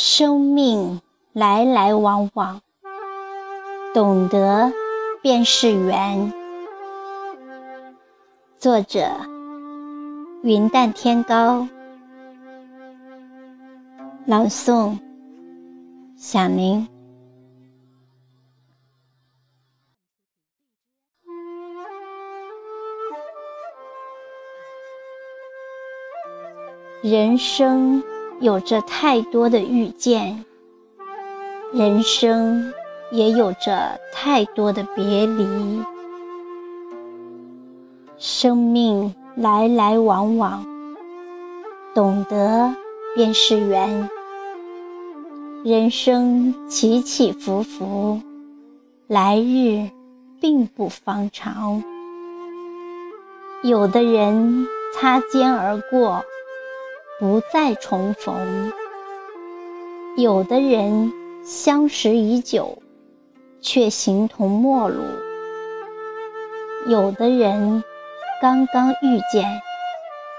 生命来来往往，懂得便是缘。作者：云淡天高，朗诵：小宁。人生。有着太多的遇见，人生也有着太多的别离。生命来来往往，懂得便是缘。人生起起伏伏，来日并不方长。有的人擦肩而过。不再重逢，有的人相识已久，却形同陌路；有的人刚刚遇见，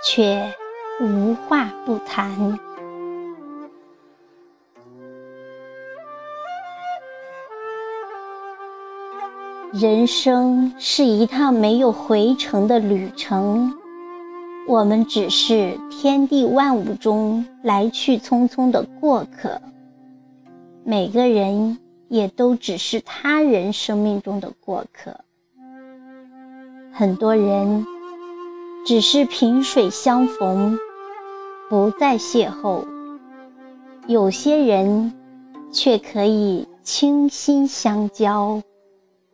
却无话不谈。人生是一趟没有回程的旅程。我们只是天地万物中来去匆匆的过客，每个人也都只是他人生命中的过客。很多人只是萍水相逢，不再邂逅；有些人却可以倾心相交，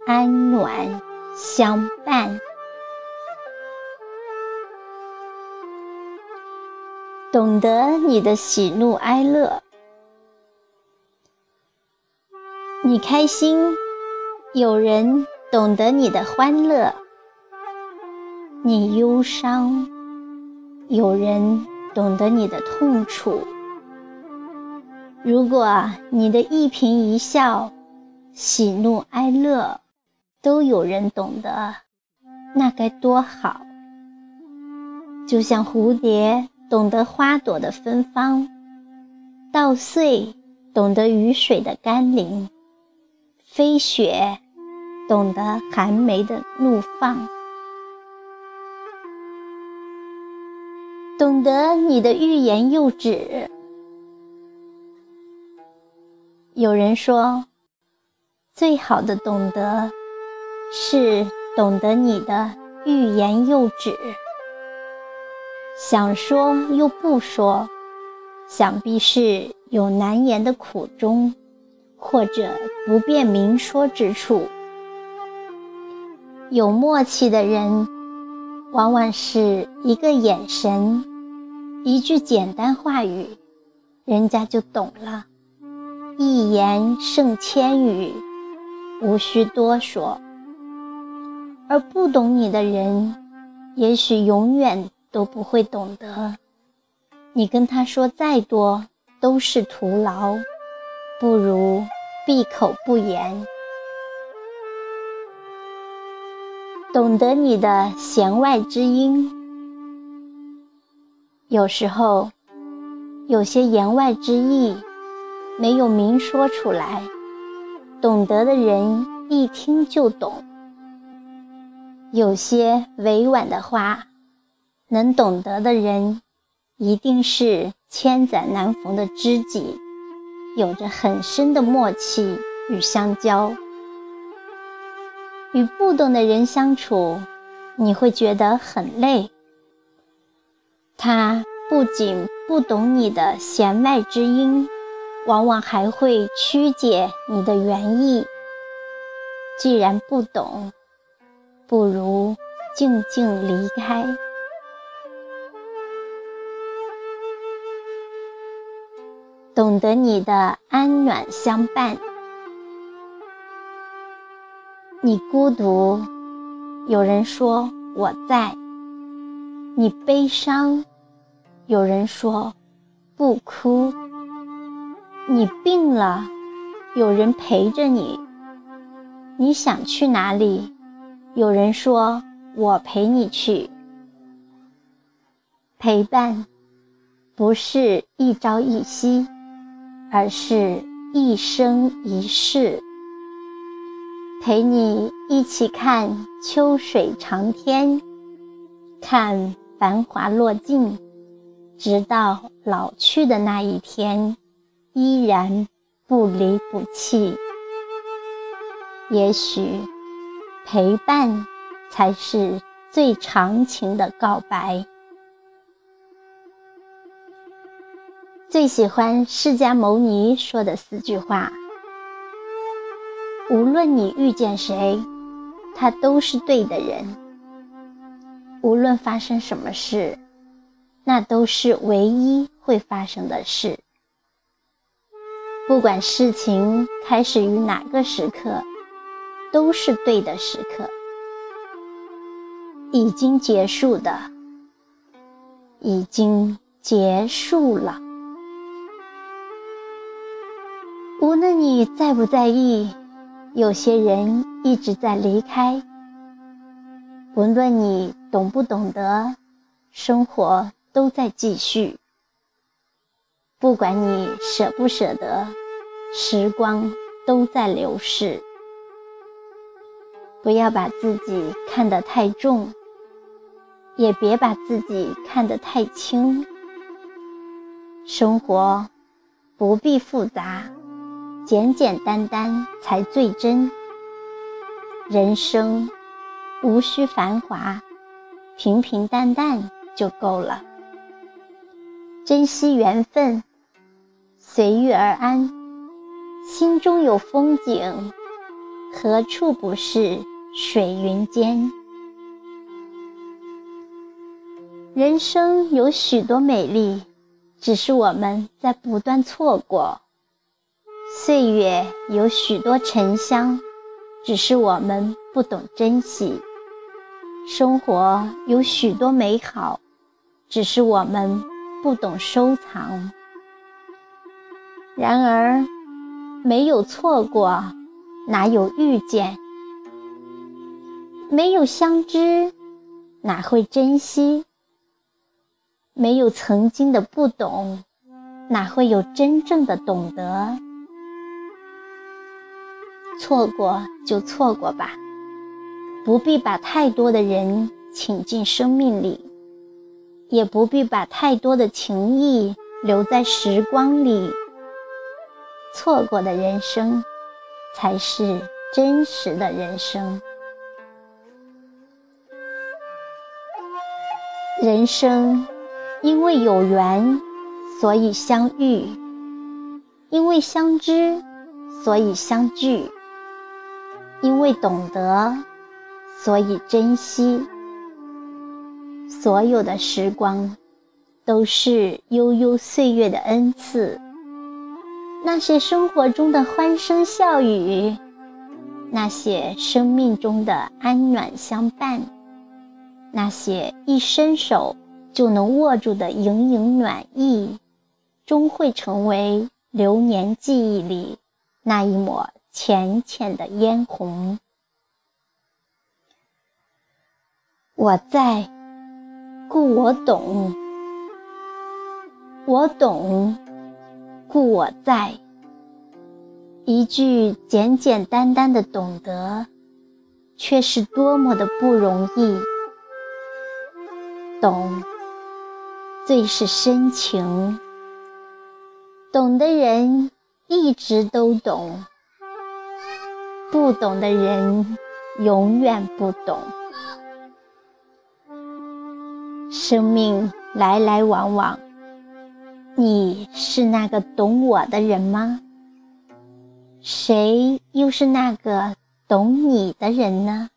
安暖相伴。懂得你的喜怒哀乐，你开心，有人懂得你的欢乐；你忧伤，有人懂得你的痛楚。如果你的一颦一笑、喜怒哀乐都有人懂得，那该多好！就像蝴蝶。懂得花朵的芬芳，稻穗懂得雨水的甘霖，飞雪懂得寒梅的怒放，懂得你的欲言又止。有人说，最好的懂得，是懂得你的欲言又止。想说又不说，想必是有难言的苦衷，或者不便明说之处。有默契的人，往往是一个眼神，一句简单话语，人家就懂了。一言胜千语，无需多说。而不懂你的人，也许永远。都不会懂得，你跟他说再多都是徒劳，不如闭口不言。懂得你的弦外之音，有时候有些言外之意没有明说出来，懂得的人一听就懂。有些委婉的话。能懂得的人，一定是千载难逢的知己，有着很深的默契与相交。与不懂的人相处，你会觉得很累。他不仅不懂你的弦外之音，往往还会曲解你的原意。既然不懂，不如静静离开。懂得你的安暖相伴，你孤独，有人说我在；你悲伤，有人说不哭；你病了，有人陪着你；你想去哪里，有人说我陪你去。陪伴，不是一朝一夕。而是一生一世，陪你一起看秋水长天，看繁华落尽，直到老去的那一天，依然不离不弃。也许，陪伴才是最长情的告白。最喜欢释迦牟尼说的四句话：无论你遇见谁，他都是对的人；无论发生什么事，那都是唯一会发生的事。不管事情开始于哪个时刻，都是对的时刻；已经结束的，已经结束了。无论你在不在意，有些人一直在离开；无论你懂不懂得，生活都在继续。不管你舍不舍得，时光都在流逝。不要把自己看得太重，也别把自己看得太轻。生活不必复杂。简简单单才最真，人生无需繁华，平平淡淡就够了。珍惜缘分，随遇而安，心中有风景，何处不是水云间？人生有许多美丽，只是我们在不断错过。岁月有许多沉香，只是我们不懂珍惜；生活有许多美好，只是我们不懂收藏。然而，没有错过，哪有遇见？没有相知，哪会珍惜？没有曾经的不懂，哪会有真正的懂得？错过就错过吧，不必把太多的人请进生命里，也不必把太多的情谊留在时光里。错过的人生，才是真实的人生。人生因为有缘，所以相遇；因为相知，所以相聚。因为懂得，所以珍惜。所有的时光，都是悠悠岁月的恩赐。那些生活中的欢声笑语，那些生命中的安暖相伴，那些一伸手就能握住的盈盈暖意，终会成为流年记忆里那一抹。浅浅的嫣红，我在，故我懂；我懂，故我在。一句简简单单的懂得，却是多么的不容易。懂，最是深情。懂的人，一直都懂。不懂的人，永远不懂。生命来来往往，你是那个懂我的人吗？谁又是那个懂你的人呢？